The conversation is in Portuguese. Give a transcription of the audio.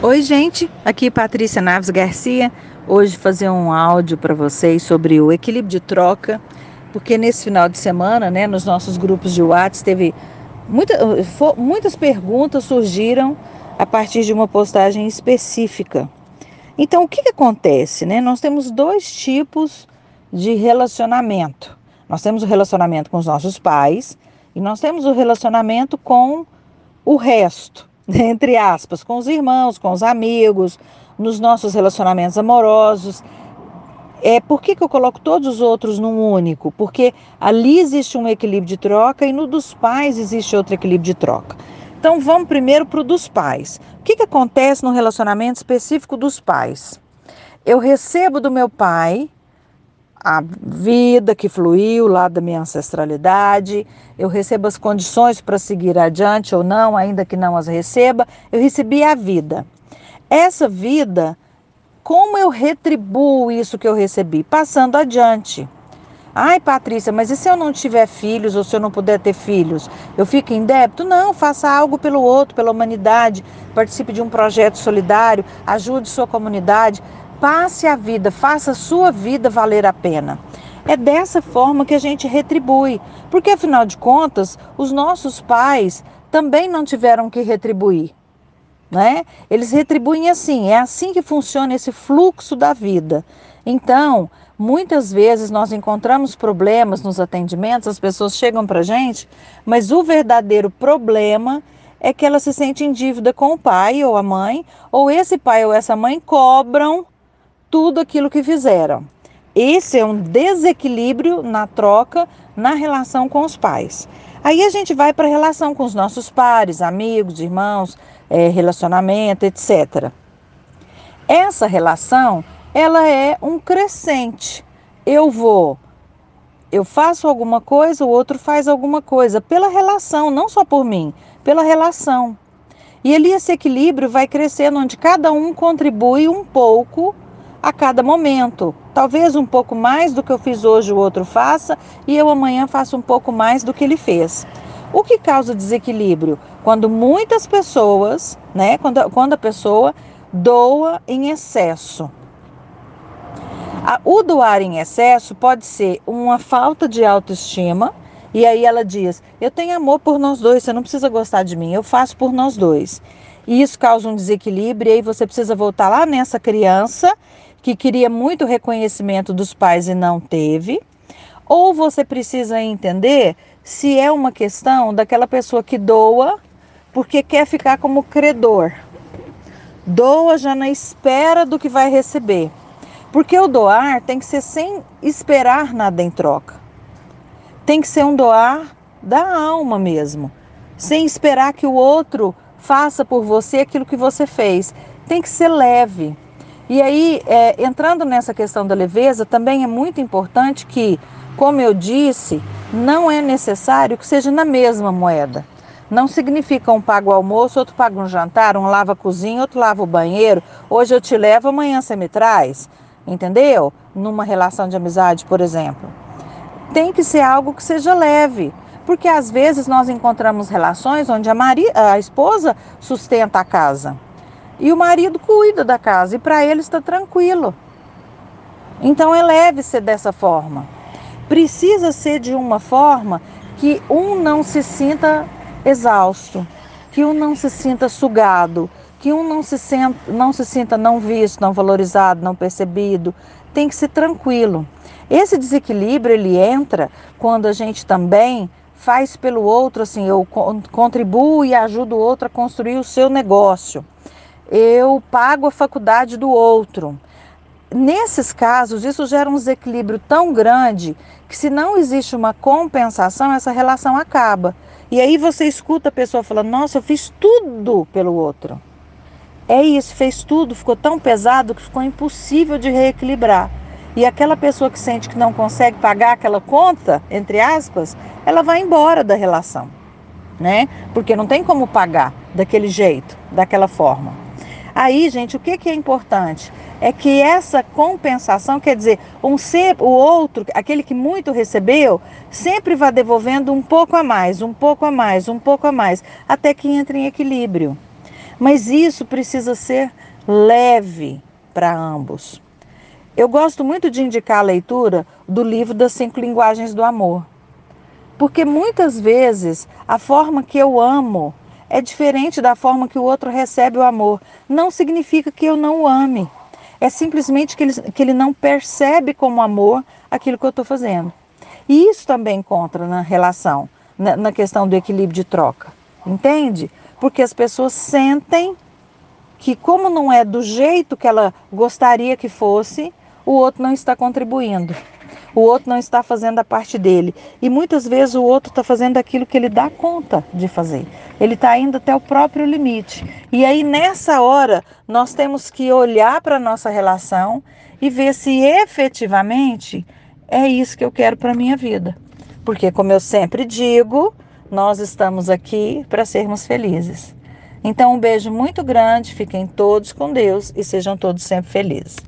Oi, gente. Aqui Patrícia Naves Garcia. Hoje fazer um áudio para vocês sobre o equilíbrio de troca, porque nesse final de semana, né, nos nossos grupos de WhatsApp teve muita, muitas perguntas surgiram a partir de uma postagem específica. Então, o que, que acontece, né? Nós temos dois tipos de relacionamento. Nós temos o relacionamento com os nossos pais e nós temos o relacionamento com o resto. entre aspas, com os irmãos, com os amigos, nos nossos relacionamentos amorosos. É, por que, que eu coloco todos os outros num único? Porque ali existe um equilíbrio de troca e no dos pais existe outro equilíbrio de troca. Então vamos primeiro para o dos pais. O que, que acontece no relacionamento específico dos pais? Eu recebo do meu pai a vida que fluiu lá da minha ancestralidade, eu recebo as condições para seguir adiante ou não, ainda que não as receba, eu recebi a vida. Essa vida, como eu retribuo isso que eu recebi? Passando adiante. Ai, Patrícia, mas e se eu não tiver filhos ou se eu não puder ter filhos? Eu fico em débito? Não, faça algo pelo outro, pela humanidade, participe de um projeto solidário, ajude sua comunidade. Passe a vida, faça a sua vida valer a pena. É dessa forma que a gente retribui, porque afinal de contas, os nossos pais também não tiveram que retribuir. Né? Eles retribuem assim, é assim que funciona esse fluxo da vida. Então, muitas vezes nós encontramos problemas nos atendimentos, as pessoas chegam para a gente, mas o verdadeiro problema é que ela se sente em dívida com o pai ou a mãe, ou esse pai ou essa mãe cobram tudo aquilo que fizeram. Esse é um desequilíbrio na troca, na relação com os pais. Aí a gente vai para a relação com os nossos pares, amigos, irmãos, é, relacionamento, etc. Essa relação, ela é um crescente. Eu vou, eu faço alguma coisa, o outro faz alguma coisa, pela relação, não só por mim, pela relação. E ali esse equilíbrio vai crescendo, onde cada um contribui um pouco a cada momento. Talvez um pouco mais do que eu fiz hoje o outro faça e eu amanhã faço um pouco mais do que ele fez. O que causa desequilíbrio? Quando muitas pessoas, né, quando, quando a pessoa doa em excesso. O doar em excesso pode ser uma falta de autoestima, e aí ela diz: Eu tenho amor por nós dois, você não precisa gostar de mim, eu faço por nós dois. E isso causa um desequilíbrio, e aí você precisa voltar lá nessa criança que queria muito reconhecimento dos pais e não teve, ou você precisa entender se é uma questão daquela pessoa que doa porque quer ficar como credor. Doa já na espera do que vai receber. Porque o doar tem que ser sem esperar nada em troca. Tem que ser um doar da alma mesmo, sem esperar que o outro faça por você aquilo que você fez. Tem que ser leve. E aí, é, entrando nessa questão da leveza, também é muito importante que, como eu disse, não é necessário que seja na mesma moeda. Não significa um paga o almoço, outro paga um jantar, um lava a cozinha, outro lava o banheiro. Hoje eu te levo, amanhã você me traz. Entendeu? Numa relação de amizade, por exemplo. Tem que ser algo que seja leve. Porque às vezes nós encontramos relações onde a, Maria, a esposa sustenta a casa e o marido cuida da casa e para ele está tranquilo. Então eleve-se dessa forma. Precisa ser de uma forma que um não se sinta exausto, que um não se sinta sugado, que um não se, senta, não se sinta não visto, não valorizado, não percebido. Tem que ser tranquilo. Esse desequilíbrio ele entra quando a gente também faz pelo outro, assim, eu contribuo e ajudo o outro a construir o seu negócio eu pago a faculdade do outro. Nesses casos, isso gera um desequilíbrio tão grande que, se não existe uma compensação, essa relação acaba. E aí você escuta a pessoa falando: Nossa, eu fiz tudo pelo outro. É isso, fez tudo, ficou tão pesado que ficou impossível de reequilibrar. E aquela pessoa que sente que não consegue pagar aquela conta, entre aspas, ela vai embora da relação, né? Porque não tem como pagar daquele jeito, daquela forma. Aí, gente, o que, que é importante? É que essa compensação, quer dizer, um ser, o outro, aquele que muito recebeu, sempre vai devolvendo um pouco a mais, um pouco a mais, um pouco a mais, até que entre em equilíbrio. Mas isso precisa ser leve para ambos. Eu gosto muito de indicar a leitura do livro das cinco linguagens do amor. Porque muitas vezes a forma que eu amo é diferente da forma que o outro recebe o amor. Não significa que eu não o ame. É simplesmente que ele, que ele não percebe como amor aquilo que eu estou fazendo. E isso também contra na relação, na, na questão do equilíbrio de troca. Entende? Porque as pessoas sentem que, como não é do jeito que ela gostaria que fosse, o outro não está contribuindo. O outro não está fazendo a parte dele. E muitas vezes o outro está fazendo aquilo que ele dá conta de fazer. Ele está indo até o próprio limite. E aí, nessa hora, nós temos que olhar para a nossa relação e ver se efetivamente é isso que eu quero para a minha vida. Porque, como eu sempre digo, nós estamos aqui para sermos felizes. Então, um beijo muito grande, fiquem todos com Deus e sejam todos sempre felizes.